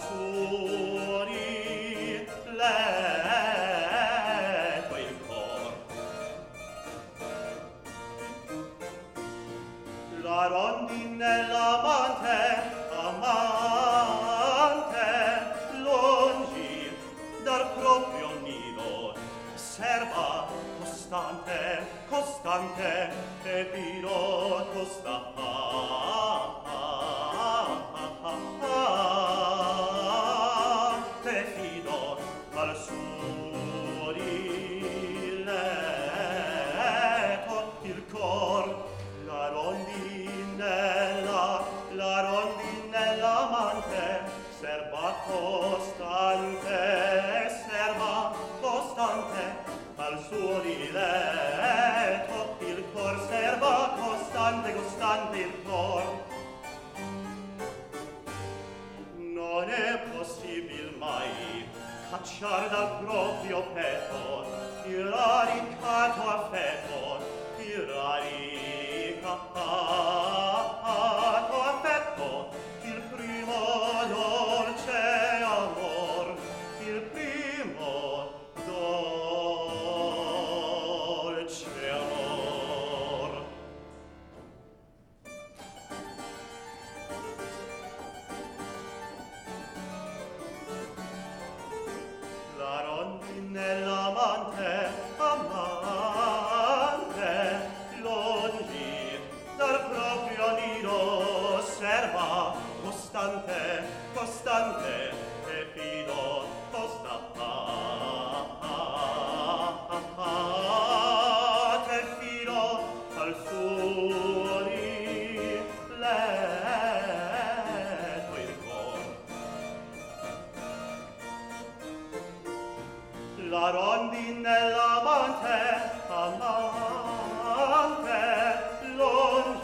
soli le tuoi cor la rondinella amante amante longi dal proprio nido serva costante costante e vino costante costante, costante il cor. Non è possibil mai cacciar dal proprio petto il raricato affetto, il raricato nella la rondinella amante amante longe